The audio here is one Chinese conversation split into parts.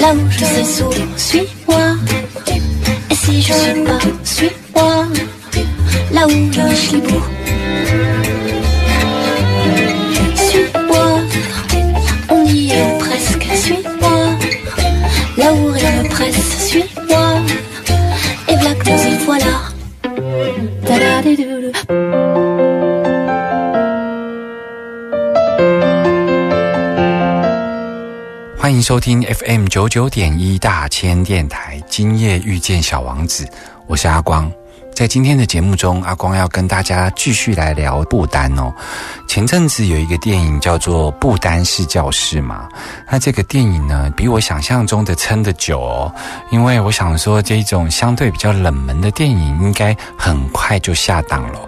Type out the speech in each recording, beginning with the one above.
Là où je sais sourd, suis-moi. Et si je suis pas, suis-moi, là où je suis beau. 收听 FM 九九点一大千电台，今夜遇见小王子，我是阿光。在今天的节目中，阿光要跟大家继续来聊不丹哦。前阵子有一个电影叫做《不丹式教室》嘛，那这个电影呢，比我想象中的撑得久哦。因为我想说，这种相对比较冷门的电影，应该很快就下档了。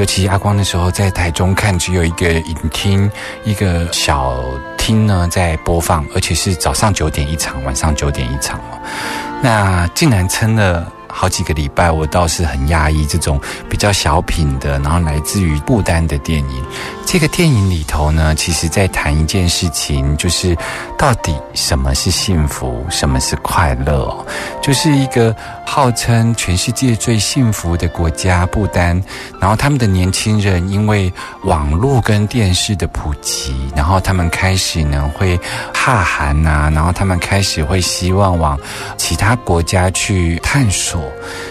尤其阿光那时候在台中看，只有一个影厅，一个小厅呢在播放，而且是早上九点一场，晚上九点一场哦。那竟然撑了。好几个礼拜，我倒是很讶异这种比较小品的，然后来自于不丹的电影。这个电影里头呢，其实在谈一件事情，就是到底什么是幸福，什么是快乐。就是一个号称全世界最幸福的国家不丹，然后他们的年轻人因为网络跟电视的普及，然后他们开始呢会怕寒呐、然后他们开始会希望往其他国家去探索。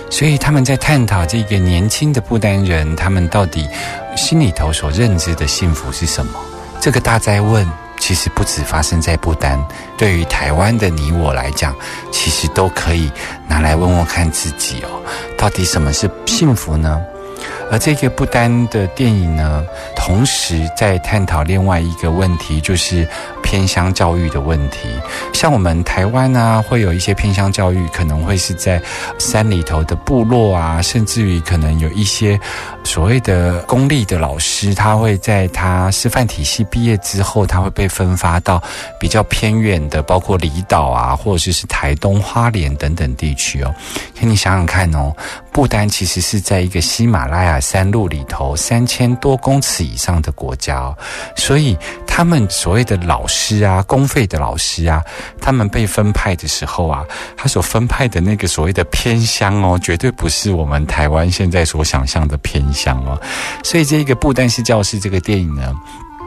所以他们在探讨这个年轻的不丹人，他们到底心里头所认知的幸福是什么？这个大灾问，其实不止发生在不丹，对于台湾的你我来讲，其实都可以拿来问问看自己哦，到底什么是幸福呢？而这个不丹的电影呢，同时在探讨另外一个问题，就是偏乡教育的问题。像我们台湾啊，会有一些偏乡教育，可能会是在山里头的部落啊，甚至于可能有一些所谓的公立的老师，他会在他师范体系毕业之后，他会被分发到比较偏远的，包括离岛啊，或者是台东、花莲等等地区哦。可你想想看哦，不丹其实是在一个喜马拉雅山路里头三千多公尺以上的国家哦，所以他们所谓的老师啊，公费的老师啊，他们被分派的时候啊，他所分派的那个所谓的偏乡哦，绝对不是我们台湾现在所想象的偏乡哦。所以这个不但是教室这个电影呢。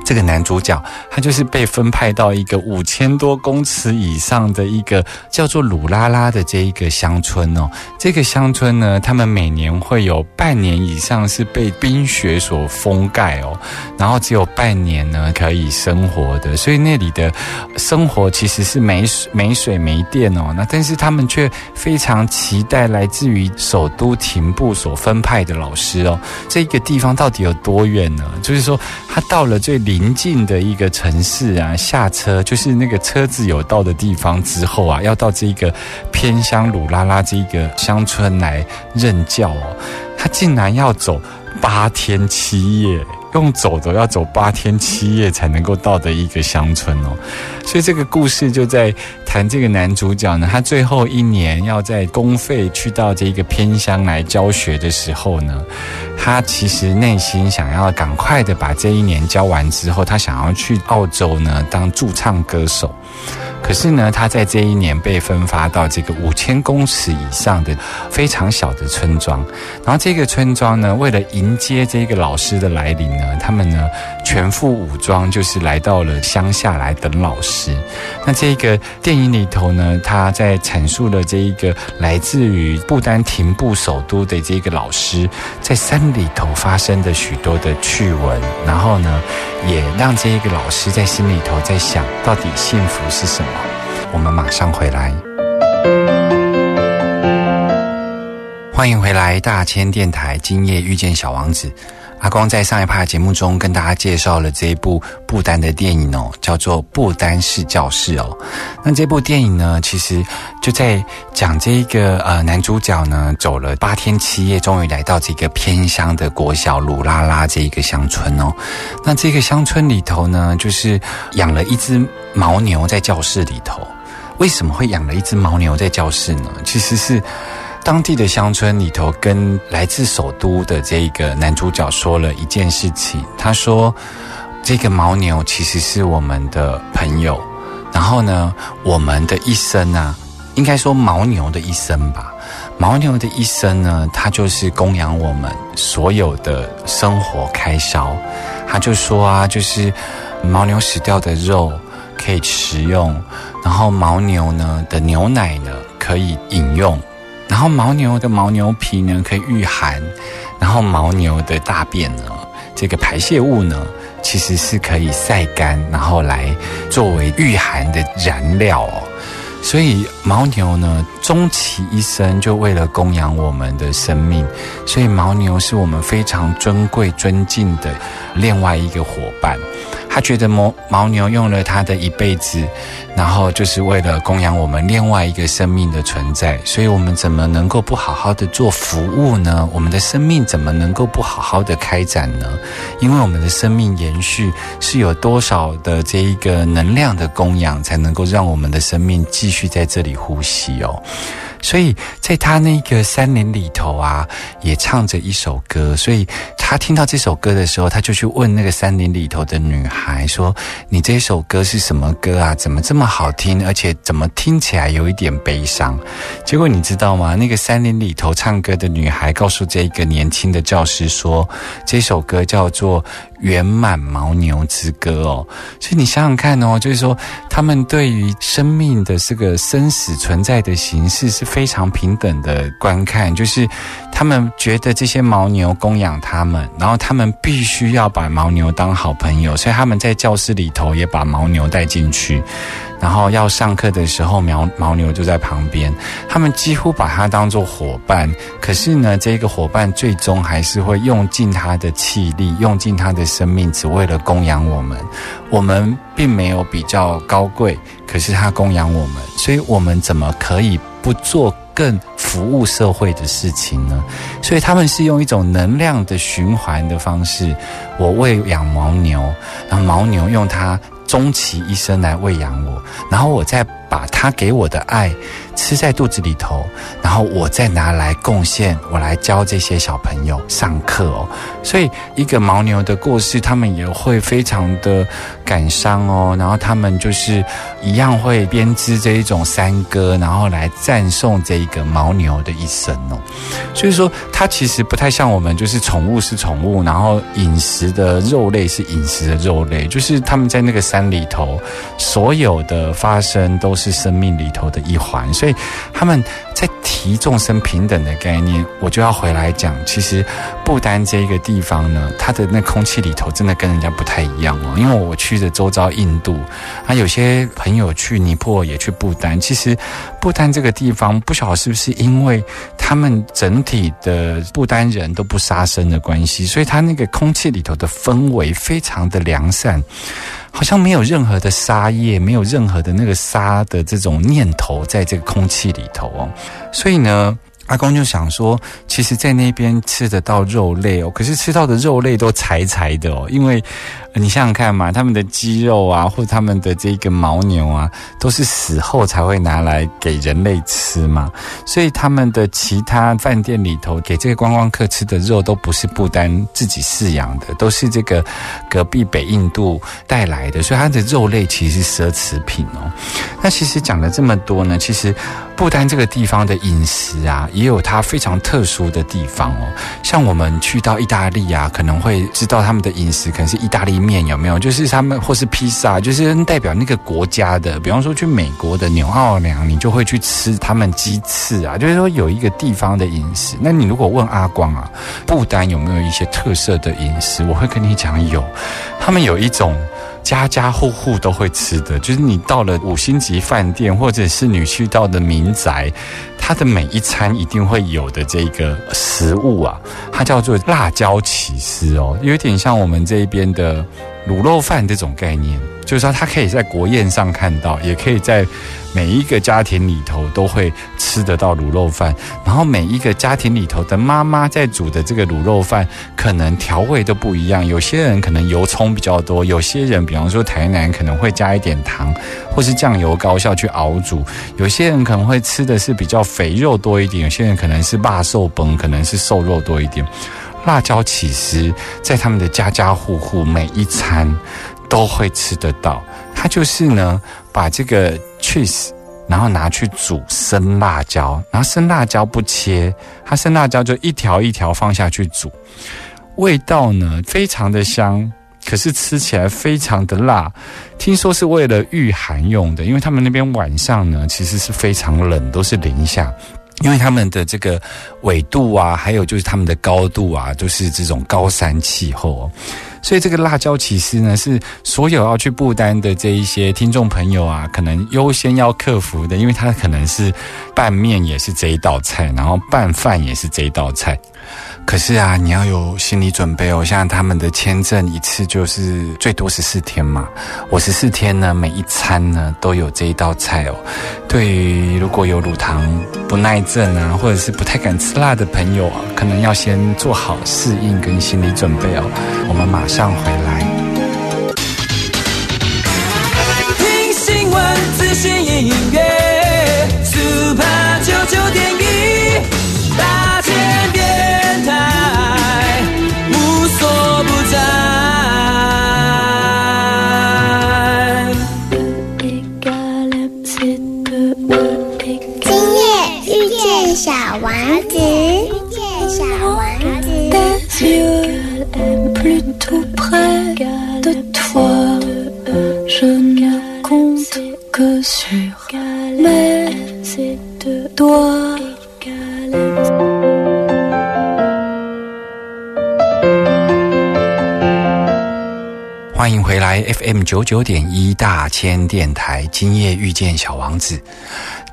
这个男主角他就是被分派到一个五千多公尺以上的一个叫做鲁拉拉的这一个乡村哦。这个乡村呢，他们每年会有半年以上是被冰雪所封盖哦，然后只有半年呢可以生活的，所以那里的生活其实是没水、没水、没电哦。那但是他们却非常期待来自于首都廷布所分派的老师哦。这个地方到底有多远呢？就是说，他到了最里邻近的一个城市啊，下车就是那个车子有到的地方之后啊，要到这个偏乡鲁拉拉这个乡村来任教哦，他竟然要走八天七夜。用走的要走八天七夜才能够到的一个乡村哦，所以这个故事就在谈这个男主角呢，他最后一年要在公费去到这个偏乡来教学的时候呢，他其实内心想要赶快的把这一年教完之后，他想要去澳洲呢当驻唱歌手。可是呢，他在这一年被分发到这个五千公尺以上的非常小的村庄，然后这个村庄呢，为了迎接这个老师的来临呢，他们呢全副武装，就是来到了乡下来等老师。那这个电影里头呢，他在阐述了这一个来自于不丹廷布首都的这个老师，在山里头发生的许多的趣闻，然后呢，也让这一个老师在心里头在想到底幸福是什么。我们马上回来。欢迎回来，大千电台。今夜遇见小王子，阿光在上一趴节目中跟大家介绍了这一部不丹的电影哦，叫做《不丹式教室》哦。那这部电影呢，其实就在讲这一个呃男主角呢，走了八天七夜，终于来到这个偏乡的国小鲁拉拉这一个乡村哦。那这个乡村里头呢，就是养了一只牦牛在教室里头。为什么会养了一只牦牛在教室呢？其实是。当地的乡村里头，跟来自首都的这个男主角说了一件事情。他说：“这个牦牛其实是我们的朋友。然后呢，我们的一生啊，应该说牦牛的一生吧。牦牛的一生呢，它就是供养我们所有的生活开销。他就说啊，就是牦牛死掉的肉可以食用，然后牦牛呢的牛奶呢可以饮用。”然后牦牛的牦牛皮呢可以御寒，然后牦牛的大便呢，这个排泄物呢其实是可以晒干，然后来作为御寒的燃料哦。所以牦牛呢，终其一生就为了供养我们的生命，所以牦牛是我们非常尊贵、尊敬的另外一个伙伴。他觉得牦牦牛用了他的一辈子，然后就是为了供养我们另外一个生命的存在，所以我们怎么能够不好好的做服务呢？我们的生命怎么能够不好好的开展呢？因为我们的生命延续是有多少的这一个能量的供养，才能够让我们的生命继续在这里呼吸哦。所以在他那个山林里头啊，也唱着一首歌。所以他听到这首歌的时候，他就去问那个山林里头的女孩说：“你这首歌是什么歌啊？怎么这么好听？而且怎么听起来有一点悲伤？”结果你知道吗？那个山林里头唱歌的女孩告诉这个年轻的教师说：“这首歌叫做。”圆满牦牛之歌哦，所以你想想看哦，就是说他们对于生命的这个生死存在的形式是非常平等的观看，就是他们觉得这些牦牛供养他们，然后他们必须要把牦牛当好朋友，所以他们在教室里头也把牦牛带进去。然后要上课的时候，牦牦牛就在旁边，他们几乎把它当做伙伴。可是呢，这个伙伴最终还是会用尽他的气力，用尽他的生命，只为了供养我们。我们并没有比较高贵，可是他供养我们，所以我们怎么可以不做更服务社会的事情呢？所以他们是用一种能量的循环的方式，我喂养牦牛，然后牦牛用它。终其一生来喂养我，然后我在把他给我的爱吃在肚子里头，然后我再拿来贡献，我来教这些小朋友上课哦。所以一个牦牛的过世，他们也会非常的感伤哦。然后他们就是一样会编织这一种山歌，然后来赞颂这一个牦牛的一生哦。所以说，它其实不太像我们，就是宠物是宠物，然后饮食的肉类是饮食的肉类，就是他们在那个山里头，所有的发生都是生命里头的一环，所以他们在提众生平等的概念，我就要回来讲，其实不丹这一个地方呢，它的那空气里头真的跟人家不太一样哦，因为我去的周遭印度，啊，有些朋友去尼泊尔也去不丹，其实不丹这个地方，不晓得是不是因为他们整体的不丹人都不杀生的关系，所以他那个空气里头的氛围非常的良善。好像没有任何的沙叶，没有任何的那个沙的这种念头在这个空气里头哦，所以呢，阿公就想说，其实，在那边吃得到肉类哦，可是吃到的肉类都柴柴的哦，因为。你想想看嘛，他们的鸡肉啊，或他们的这个牦牛啊，都是死后才会拿来给人类吃嘛。所以他们的其他饭店里头给这个观光客吃的肉，都不是不丹自己饲养的，都是这个隔壁北印度带来的。所以它的肉类其实是奢侈品哦。那其实讲了这么多呢，其实不丹这个地方的饮食啊，也有它非常特殊的地方哦。像我们去到意大利啊，可能会知道他们的饮食可能是意大利。面有没有？就是他们或是披萨，就是代表那个国家的。比方说去美国的纽奥良，你就会去吃他们鸡翅啊。就是说有一个地方的饮食。那你如果问阿光啊，不丹有没有一些特色的饮食？我会跟你讲有，他们有一种家家户户都会吃的，就是你到了五星级饭店，或者是你去到的民宅，它的每一餐一定会有的这个食物啊，它叫做辣椒起司哦，有点像我们这边的卤肉饭这种概念。就是说，它可以在国宴上看到，也可以在每一个家庭里头都会吃得到卤肉饭。然后每一个家庭里头的妈妈在煮的这个卤肉饭，可能调味都不一样。有些人可能油葱比较多，有些人比方说台南可能会加一点糖，或是酱油高效去熬煮。有些人可能会吃的是比较肥肉多一点，有些人可能是辣瘦崩，可能是瘦肉多一点。辣椒起司在他们的家家户户每一餐。都会吃得到，它就是呢，把这个 cheese，然后拿去煮生辣椒，然后生辣椒不切，它生辣椒就一条一条放下去煮，味道呢非常的香，可是吃起来非常的辣，听说是为了御寒用的，因为他们那边晚上呢其实是非常冷，都是零下。因为他们的这个纬度啊，还有就是他们的高度啊，都是这种高山气候，所以这个辣椒其实呢，是所有要去不丹的这一些听众朋友啊，可能优先要克服的，因为它可能是拌面也是这一道菜，然后拌饭也是这一道菜。可是啊，你要有心理准备哦。像他们的签证一次就是最多十四天嘛，我十四天呢，每一餐呢都有这一道菜哦。对于如果有乳糖不耐症啊，或者是不太敢吃辣的朋友啊，可能要先做好适应跟心理准备哦。我们马上回来。九九点一大千电台，今夜遇见小王子。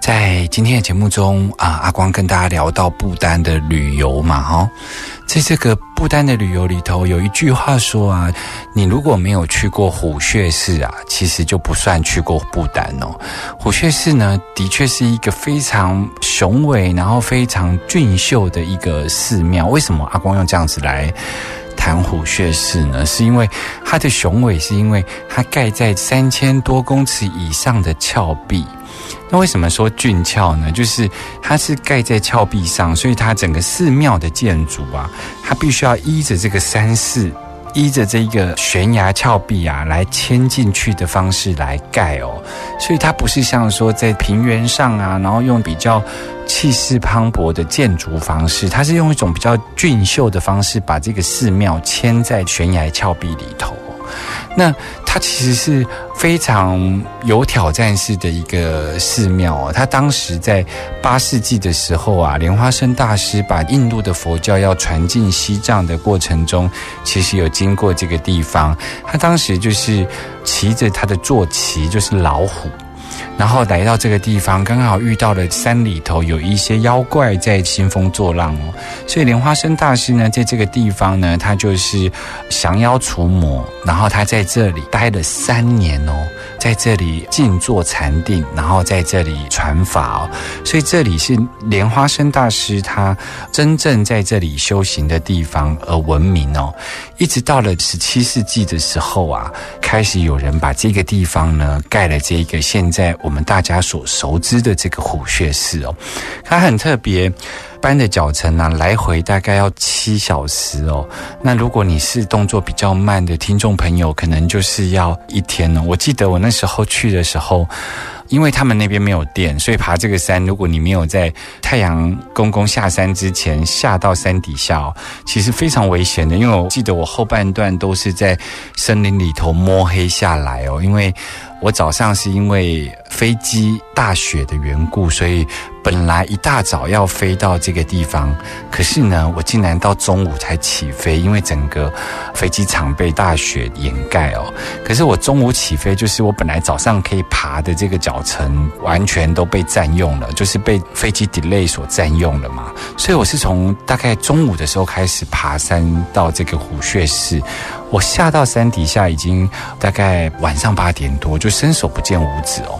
在今天的节目中啊，阿光跟大家聊到不丹的旅游嘛，哈，在这个不丹的旅游里头，有一句话说啊，你如果没有去过虎穴寺啊，其实就不算去过不丹哦。虎穴寺呢，的确是一个非常雄伟，然后非常俊秀的一个寺庙。为什么阿光用这样子来？盘虎穴寺呢，是因为它的雄伟，是因为它盖在三千多公尺以上的峭壁。那为什么说俊俏呢？就是它是盖在峭壁上，所以它整个寺庙的建筑啊，它必须要依着这个山势，依着这个悬崖峭壁啊来迁进去的方式来盖哦。所以它不是像说在平原上啊，然后用比较气势磅礴的建筑方式，它是用一种比较俊秀的方式，把这个寺庙迁在悬崖峭壁里头。那它其实是非常有挑战性的一个寺庙哦。它当时在八世纪的时候啊，莲花生大师把印度的佛教要传进西藏的过程中，其实有经过这个地方。他当时就是骑着他的坐骑，就是老虎。然后来到这个地方，刚好遇到了山里头有一些妖怪在兴风作浪哦，所以莲花生大师呢，在这个地方呢，他就是降妖除魔，然后他在这里待了三年哦，在这里静坐禅定，然后在这里传法哦，所以这里是莲花生大师他真正在这里修行的地方而闻名哦，一直到了十七世纪的时候啊，开始有人把这个地方呢盖了这个现在在我们大家所熟知的这个虎穴寺哦，它很特别。般的脚程呢、来回大概要七小时哦。那如果你是动作比较慢的听众朋友，可能就是要一天哦。我记得我那时候去的时候。因为他们那边没有电，所以爬这个山，如果你没有在太阳公公下山之前下到山底下哦，其实非常危险的。因为我记得我后半段都是在森林里头摸黑下来哦，因为我早上是因为飞机大雪的缘故，所以本来一大早要飞到这个地方，可是呢，我竟然到中午才起飞，因为整个飞机场被大雪掩盖哦。可是我中午起飞，就是我本来早上可以爬的这个脚程，完全都被占用了，就是被飞机 delay 所占用了嘛。所以我是从大概中午的时候开始爬山到这个虎穴市。我下到山底下已经大概晚上八点多，就伸手不见五指哦。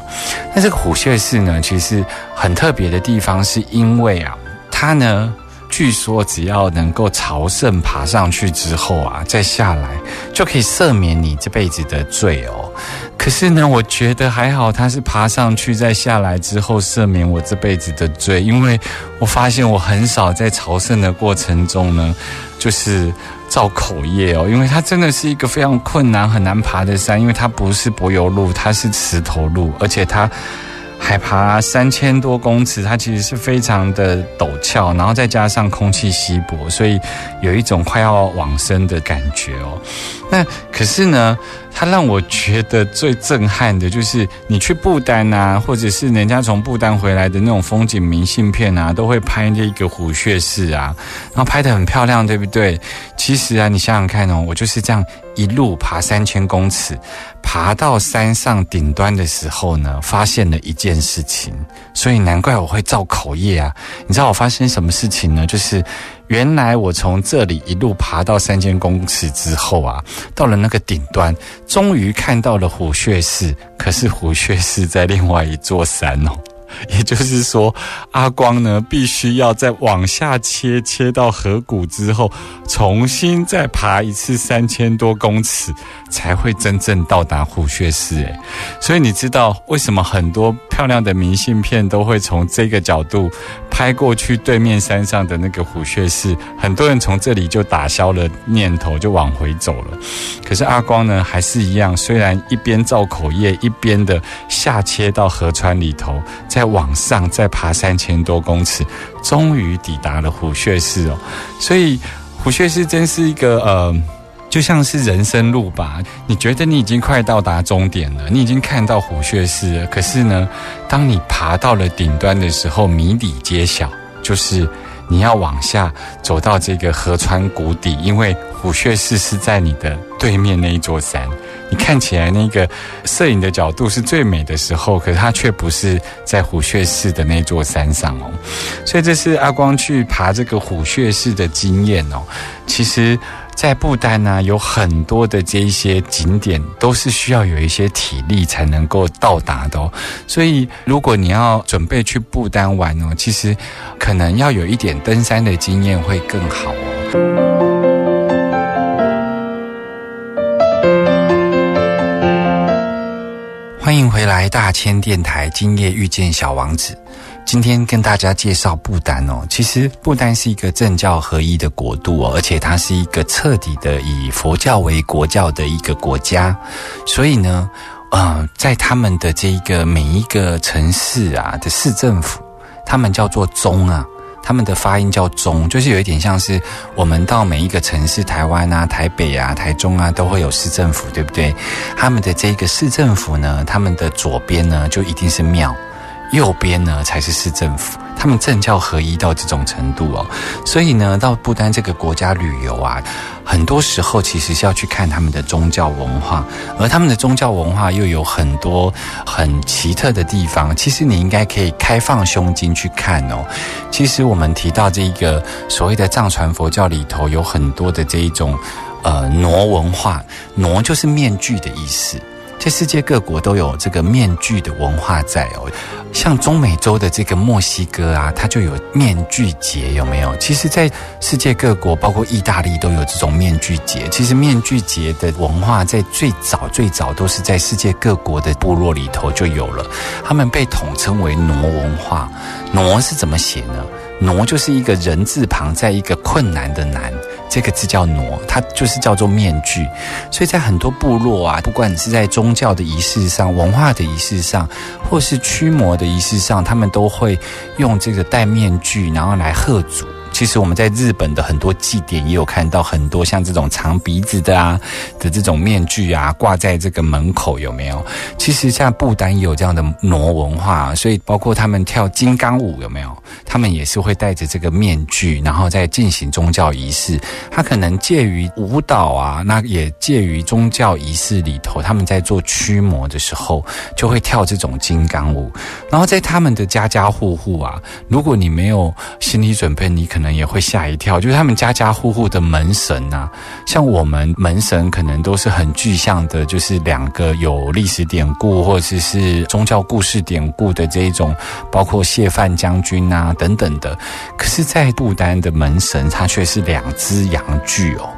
那这个虎穴寺呢，其实很特别的地方，是因为啊，它呢，据说只要能够朝圣爬上去之后啊，再下来就可以赦免你这辈子的罪哦。可是呢，我觉得还好，它是爬上去再下来之后赦免我这辈子的罪，因为我发现我很少在朝圣的过程中呢，就是。造口业哦，因为它真的是一个非常困难、很难爬的山，因为它不是柏油路，它是石头路，而且它海拔三千多公尺，它其实是非常的陡峭，然后再加上空气稀薄，所以有一种快要往生的感觉哦。那可是呢？它让我觉得最震撼的就是，你去不丹啊，或者是人家从不丹回来的那种风景明信片啊，都会拍那个虎穴寺啊，然后拍得很漂亮，对不对？其实啊，你想想看哦，我就是这样一路爬三千公尺，爬到山上顶端的时候呢，发现了一件事情，所以难怪我会造口业啊。你知道我发生什么事情呢？就是。原来我从这里一路爬到三千公尺之后啊，到了那个顶端，终于看到了虎穴寺。可是虎穴寺在另外一座山哦。也就是说，阿光呢，必须要再往下切，切到河谷之后，重新再爬一次三千多公尺，才会真正到达虎穴寺。诶，所以你知道为什么很多漂亮的明信片都会从这个角度拍过去对面山上的那个虎穴寺？很多人从这里就打消了念头，就往回走了。可是阿光呢，还是一样，虽然一边造口业，一边的下切到河川里头，在。往上再爬三千多公尺，终于抵达了虎穴寺哦。所以虎穴寺真是一个呃，就像是人生路吧。你觉得你已经快到达终点了，你已经看到虎穴寺了。可是呢，当你爬到了顶端的时候，谜底揭晓，就是你要往下走到这个河川谷底，因为虎穴寺是在你的对面那一座山。你看起来那个摄影的角度是最美的时候，可是它却不是在虎穴寺的那座山上哦。所以这是阿光去爬这个虎穴寺的经验哦。其实，在不丹呢，有很多的这一些景点都是需要有一些体力才能够到达的哦。所以，如果你要准备去不丹玩哦，其实可能要有一点登山的经验会更好哦。欢迎回来，大千电台。今夜遇见小王子，今天跟大家介绍不丹哦。其实不丹是一个政教合一的国度哦，而且它是一个彻底的以佛教为国教的一个国家。所以呢，呃，在他们的这一个每一个城市啊的市政府，他们叫做宗啊。他们的发音叫“中”，就是有一点像是我们到每一个城市，台湾啊、台北啊、台中啊，都会有市政府，对不对？他们的这个市政府呢，他们的左边呢就一定是庙，右边呢才是市政府。他们政教合一到这种程度哦，所以呢，到不丹这个国家旅游啊，很多时候其实是要去看他们的宗教文化，而他们的宗教文化又有很多很奇特的地方。其实你应该可以开放胸襟去看哦。其实我们提到这一个所谓的藏传佛教里头，有很多的这一种呃傩文化，傩就是面具的意思。在世界各国都有这个面具的文化在哦，像中美洲的这个墨西哥啊，它就有面具节，有没有？其实，在世界各国，包括意大利，都有这种面具节。其实，面具节的文化在最早最早都是在世界各国的部落里头就有了，他们被统称为傩文化。傩是怎么写呢？傩就是一个人字旁，在一个困难的难。这个字叫挪，它就是叫做面具，所以在很多部落啊，不管你是在宗教的仪式上、文化的仪式上，或是驱魔的仪式上，他们都会用这个戴面具，然后来贺祖。其实我们在日本的很多祭典也有看到很多像这种长鼻子的啊的这种面具啊挂在这个门口，有没有？其实像不丹也有这样的傩文化，所以包括他们跳金刚舞，有没有？他们也是会戴着这个面具，然后再进行宗教仪式。它可能介于舞蹈啊，那也介于宗教仪式里头。他们在做驱魔的时候，就会跳这种金刚舞。然后在他们的家家户户啊，如果你没有心理准备，你可能能也会吓一跳。就是他们家家户户的门神啊，像我们门神可能都是很具象的，就是两个有历史典故或者是宗教故事典故的这一种，包括谢范将军啊等等的。可是，在不丹的门神，他却是两只羊具哦。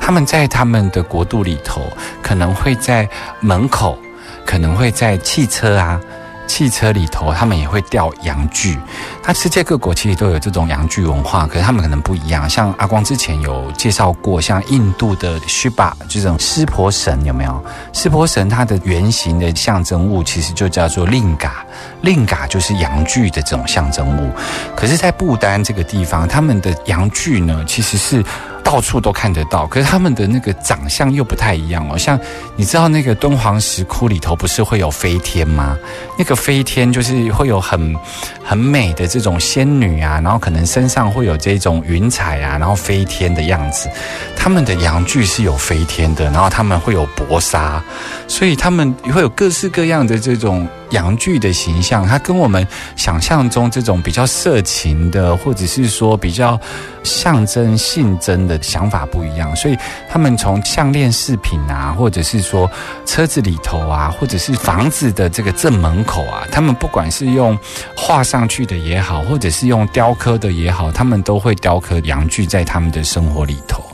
他们在他们的国度里头，可能会在门口，可能会在汽车啊。汽车里头，他们也会吊羊具。那世界各国其实都有这种羊具文化，可是他们可能不一样。像阿光之前有介绍过，像印度的 Shiva 这种湿婆神有没有？湿婆神它的原型的象征物其实就叫做令嘎，令嘎就是羊具的这种象征物。可是，在不丹这个地方，他们的羊具呢，其实是。到处都看得到，可是他们的那个长相又不太一样哦。像你知道那个敦煌石窟里头不是会有飞天吗？那个飞天就是会有很很美的这种仙女啊，然后可能身上会有这种云彩啊，然后飞天的样子。他们的阳具是有飞天的，然后他们会有薄纱，所以他们会有各式各样的这种。阳具的形象，它跟我们想象中这种比较色情的，或者是说比较象征性征的想法不一样。所以他们从项链饰品啊，或者是说车子里头啊，或者是房子的这个正门口啊，他们不管是用画上去的也好，或者是用雕刻的也好，他们都会雕刻阳具在他们的生活里头。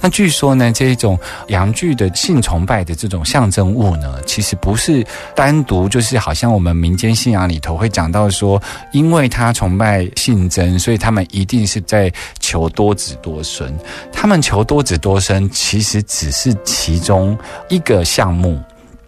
那据说呢，这种阳具的性崇拜的这种象征物呢，其实不是单独就是好像我们民间信仰里头会讲到说，因为他崇拜性征，所以他们一定是在求多子多孙。他们求多子多孙，其实只是其中一个项目。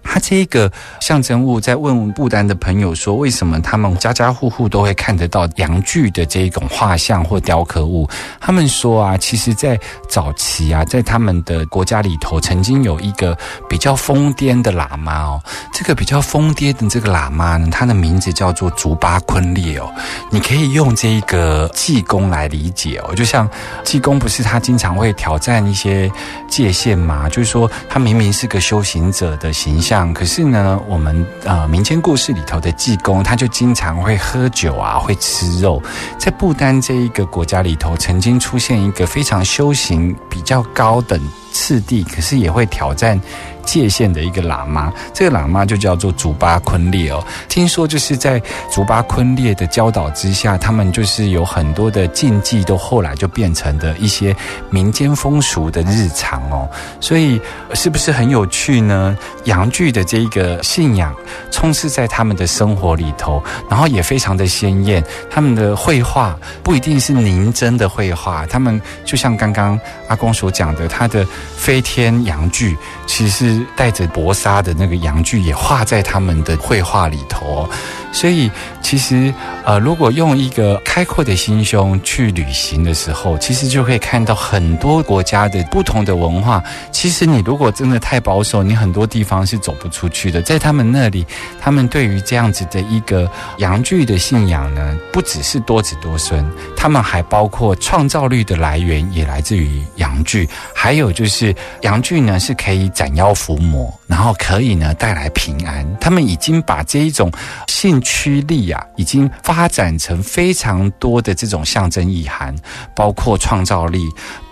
他这一个象征物，在问不丹的朋友说，为什么他们家家户户都会看得到羊具的这一种画像或雕刻物？他们说啊，其实，在早期啊，在他们的国家里头，曾经有一个比较疯癫的喇嘛哦。这个比较疯癫的这个喇嘛呢，他的名字叫做竹巴昆列哦。你可以用这个济公来理解哦，就像济公不是他经常会挑战一些界限嘛？就是说，他明明是个修行者的形象。可是呢，我们呃民间故事里头的济公，他就经常会喝酒啊，会吃肉。在不丹这一个国家里头，曾经出现一个非常修行比较高等次第，可是也会挑战。界限的一个喇嘛，这个喇嘛就叫做竹巴昆列哦。听说就是在竹巴昆列的教导之下，他们就是有很多的禁忌，都后来就变成的一些民间风俗的日常哦。所以是不是很有趣呢？洋剧的这一个信仰充斥在他们的生活里头，然后也非常的鲜艳。他们的绘画不一定是凝真的绘画，他们就像刚刚阿公所讲的，他的飞天洋剧其实。带着薄纱的那个阳具也画在他们的绘画里头，所以其实呃，如果用一个开阔的心胸去旅行的时候，其实就可以看到很多国家的不同的文化。其实你如果真的太保守，你很多地方是走不出去的。在他们那里，他们对于这样子的一个阳具的信仰呢，不只是多子多孙，他们还包括创造力的来源也来自于阳具，还有就是阳具呢是可以斩妖。伏魔，然后可以呢带来平安。他们已经把这一种信驱力啊，已经发展成非常多的这种象征意涵，包括创造力，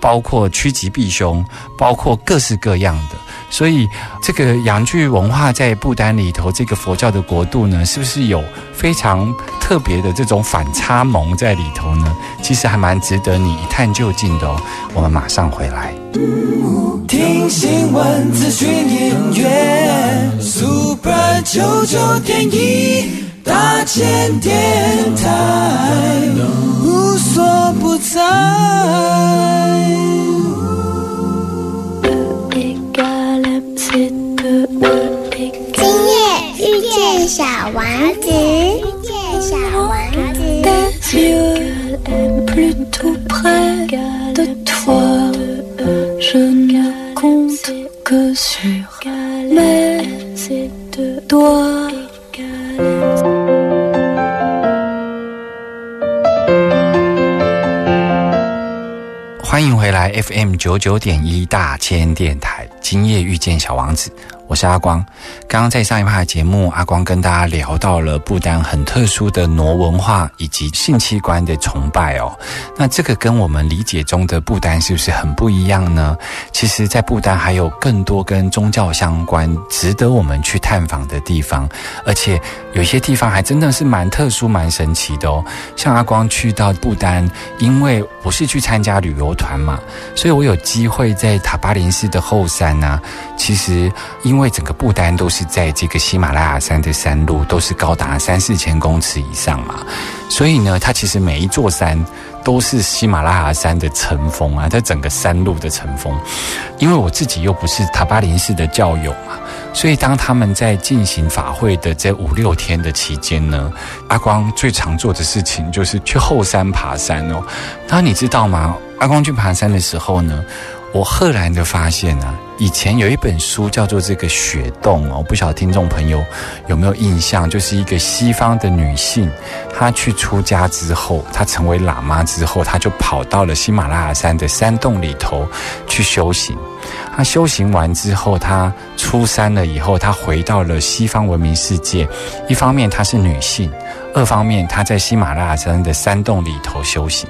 包括趋吉避凶，包括各式各样的。所以，这个阳具文化在不丹里头，这个佛教的国度呢，是不是有非常特别的这种反差萌在里头呢？其实还蛮值得你一探究竟的哦。我们马上回来。听新闻、资讯、音乐，Super 九九点一大千电台，无所不在。今夜遇见小王子，遇见小王子。de 九九点一大千电台，今夜遇见小王子，我是阿光。刚刚在上一趴的节目，阿光跟大家聊到了不丹很特殊的挪文化以及性器官的崇拜哦。那这个跟我们理解中的不丹是不是很不一样呢？其实，在不丹还有更多跟宗教相关、值得我们去探访的地方，而且有些地方还真的是蛮特殊、蛮神奇的哦。像阿光去到不丹，因为我是去参加旅游团嘛，所以我有机会在塔巴林寺的后山呢、其实，因为因为整个不丹都是在这个喜马拉雅山的山路，都是高达三四千公尺以上嘛，所以呢，它其实每一座山都是喜马拉雅山的层峰啊，它整个山路的层峰。因为我自己又不是塔巴林寺的教友嘛，所以当他们在进行法会的这五六天的期间呢，阿光最常做的事情就是去后山爬山哦。那你知道吗？阿光去爬山的时候呢，我赫然的发现啊，以前有一本书叫做这个雪洞哦，不晓得听众朋友有没有印象？就是一个西方的女性，她去出家之后，她成为喇嘛之后，她就跑到了喜马拉雅山的山洞里头去修行。她修行完之后，她出山了以后，她回到了西方文明世界。一方面她是女性，二方面她在喜马拉雅山的山洞里头修行。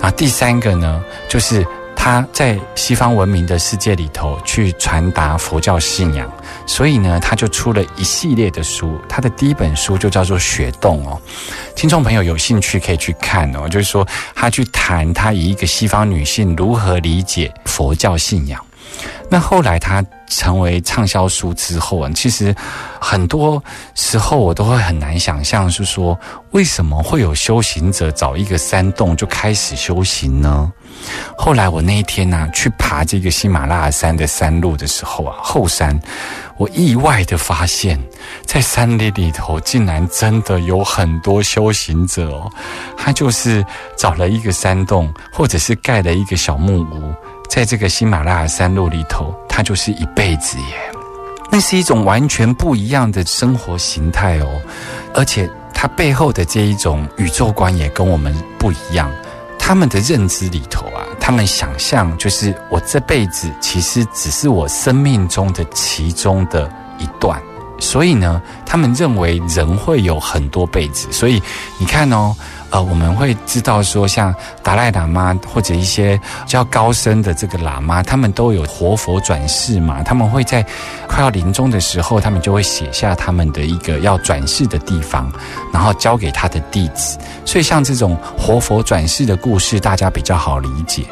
那第三个呢，就是他在西方文明的世界里头去传达佛教信仰，所以呢，他就出了一系列的书。他的第一本书就叫做《雪洞》哦，听众朋友有兴趣可以去看哦。就是说，他去谈他以一个西方女性如何理解佛教信仰。那后来他成为畅销书之后啊，其实很多时候我都会很难想象，是说为什么会有修行者找一个山洞就开始修行呢？后来我那一天呢、去爬这个喜马拉雅山的山路的时候啊，后山，我意外的发现，在山里里头竟然真的有很多修行者哦，他就是找了一个山洞，或者是盖了一个小木屋。在这个喜马拉雅山路里头，它就是一辈子耶。那是一种完全不一样的生活形态哦，而且它背后的这一种宇宙观也跟我们不一样。他们的认知里头啊，他们想象就是我这辈子其实只是我生命中的其中的一段，所以呢，他们认为人会有很多辈子。所以你看哦。呃，我们会知道说，像达赖喇嘛或者一些比较高深的这个喇嘛，他们都有活佛转世嘛。他们会在快要临终的时候，他们就会写下他们的一个要转世的地方，然后交给他的弟子。所以，像这种活佛转世的故事，大家比较好理解。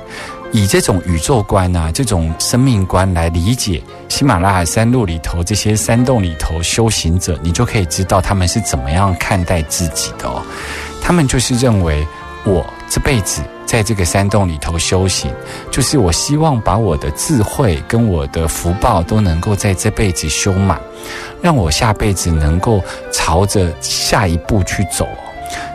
以这种宇宙观啊，这种生命观来理解喜马拉雅山路里头这些山洞里头修行者，你就可以知道他们是怎么样看待自己的哦。他们就是认为，我这辈子在这个山洞里头修行，就是我希望把我的智慧跟我的福报都能够在这辈子修满，让我下辈子能够朝着下一步去走。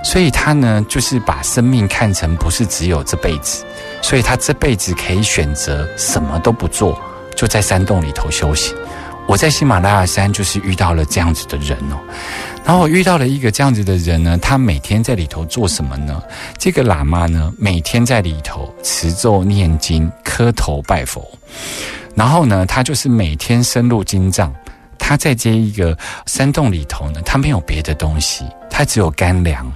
所以他呢，就是把生命看成不是只有这辈子，所以他这辈子可以选择什么都不做，就在山洞里头修行。我在喜马拉雅山就是遇到了这样子的人哦，然后我遇到了一个这样子的人呢，他每天在里头做什么呢？这个喇嘛呢，每天在里头持咒念经、磕头拜佛，然后呢，他就是每天深入经藏。他在这一个山洞里头呢，他没有别的东西，他只有干粮，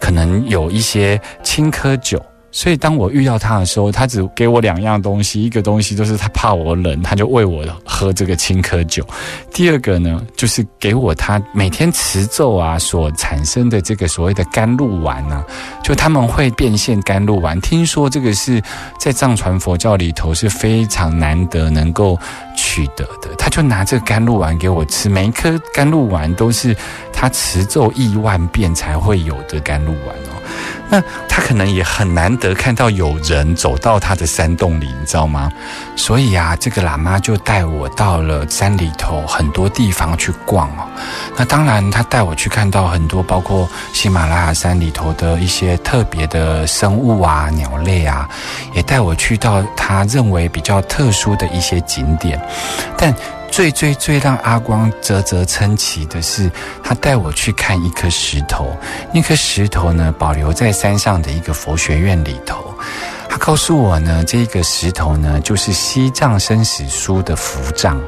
可能有一些青稞酒。所以当我遇到他的时候，他只给我两样东西，一个东西就是他怕我冷，他就喂我喝这个青稞酒；第二个呢，就是给我他每天持咒啊所产生的这个所谓的甘露丸啊，就他们会变现甘露丸。听说这个是在藏传佛教里头是非常难得能够取得的，他就拿这个甘露丸给我吃，每一颗甘露丸都是他持咒亿万遍才会有的甘露丸哦。那他可能也很难得看到有人走到他的山洞里，你知道吗？所以啊，这个喇嘛就带我到了山里头很多地方去逛哦。那当然，他带我去看到很多，包括喜马拉雅山里头的一些特别的生物啊、鸟类啊，也带我去到他认为比较特殊的一些景点，但。最最最让阿光啧啧称奇的是，他带我去看一颗石头。那颗石头呢，保留在山上的一个佛学院里头。他告诉我呢，这个石头呢，就是《西藏生死书》的符藏。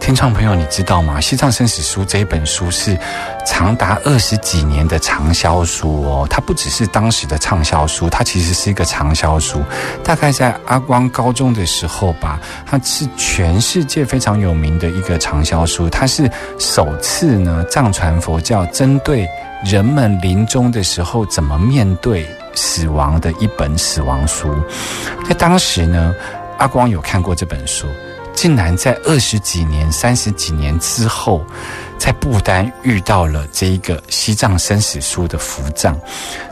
听众朋友，你知道吗？《西藏生死书》这一本书是长达二十几年的畅销书哦。它不只是当时的畅销书，它其实是一个畅销书。大概在阿光高中的时候吧，它是全世界非常有名的一个畅销书。它是首次呢，藏传佛教针对人们临终的时候怎么面对死亡的一本死亡书。在当时呢，阿光有看过这本书。竟然在二十几年、三十几年之后，在不丹遇到了这一个西藏生死书的符藏。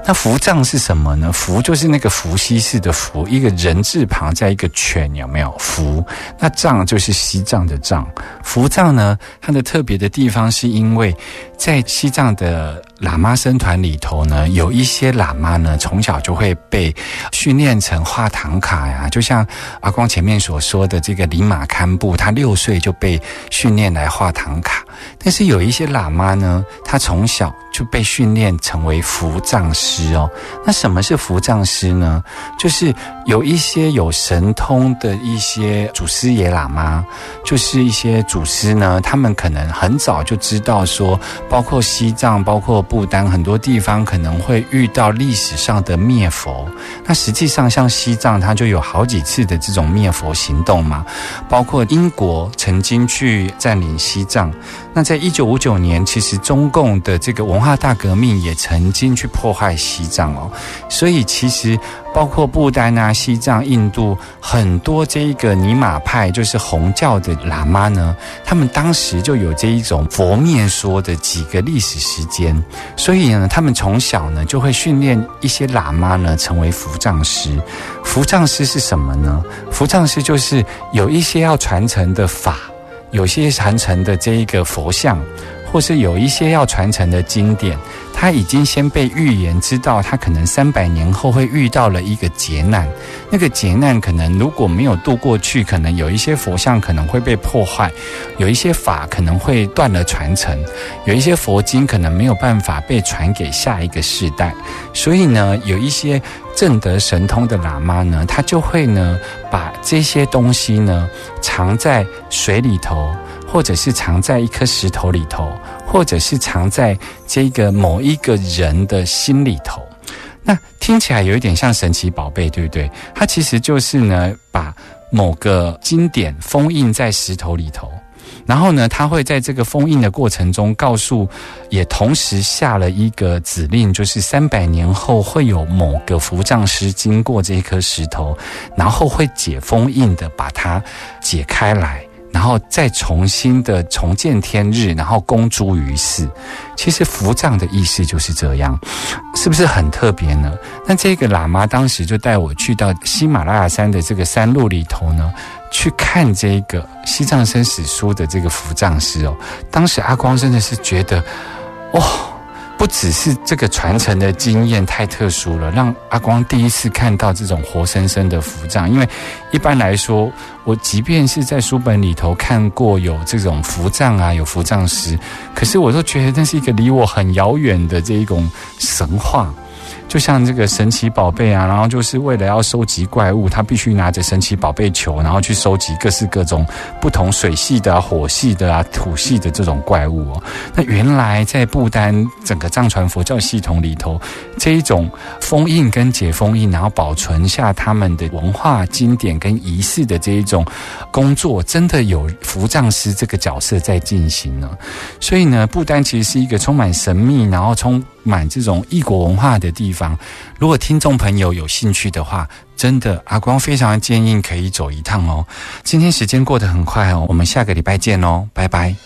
那符藏是什么呢？符就是那个伏羲氏的符，一个人字旁在一个犬，有没有？符那藏就是西藏的藏。符藏呢，它的特别的地方是因为在西藏的。喇嘛僧团里头呢，有一些喇嘛呢，从小就会被训练成画唐卡呀，就像阿光前面所说的这个林马堪布，他六岁就被训练来画唐卡。但是是有一些喇嘛呢，他从小就被训练成为符藏师哦。那什么是符藏师呢？就是有一些有神通的一些祖师爷喇嘛，就是一些祖师呢，他们可能很早就知道说，包括西藏，包括不丹很多地方可能会遇到历史上的灭佛，那实际上像西藏，它就有好几次的这种灭佛行动嘛。包括英国曾经去占领西藏，那在一九五九年，其实中共的这个文化大革命也曾经去破坏西藏哦。所以其实包括不丹啊、西藏、印度很多这一个尼玛派，就是红教的喇嘛呢，他们当时就有这一种佛面说的几个历史时间。所以呢，他们从小呢就会训练一些喇嘛呢成为符藏师。符藏师是什么呢？符藏师就是有一些要传承的法，有些传承的这一个佛像，或是有一些要传承的经典。他已经先被预言，知道他可能三百年后会遇到了一个劫难。那个劫难可能如果没有渡过去，可能有一些佛像可能会被破坏，有一些法可能会断了传承，有一些佛经可能没有办法被传给下一个世代。所以呢，有一些正得神通的喇嘛呢，他就会呢把这些东西呢藏在水里头，或者是藏在一颗石头里头。或者是藏在这个某一个人的心里头，那听起来有一点像神奇宝贝，对不对？它其实就是呢，把某个经典封印在石头里头，然后呢，它会在这个封印的过程中告诉，也同时下了一个指令，就是三百年后会有某个符藏师经过这一颗石头，然后会解封印的，把它解开来。然后再重新的重见天日，然后公诸于世。其实伏藏的意思就是这样，是不是很特别呢？那这个喇嘛当时就带我去到喜马拉雅山的这个山路里头呢，去看这个西藏生死书的这个伏藏师哦。当时阿光真的是觉得，哇！不只是这个传承的经验太特殊了，让阿光第一次看到这种活生生的符藏。因为一般来说，我即便是在书本里头看过有这种符藏啊，有符藏师，可是我都觉得那是一个离我很遥远的这一种神话。就像这个神奇宝贝啊，然后就是为了要收集怪物，他必须拿着神奇宝贝球，然后去收集各式各种不同水系的、火系的啊、土系的这种怪物哦。那原来在不丹整个藏传佛教系统里头，这一种封印跟解封印，然后保存下他们的文化经典跟仪式的这一种工作，真的有服藏师这个角色在进行呢。所以呢，不丹其实是一个充满神秘，然后充满这种异国文化的地方，如果听众朋友有兴趣的话，真的阿光非常建议可以走一趟哦。今天时间过得很快哦，我们下个礼拜见哦，拜拜。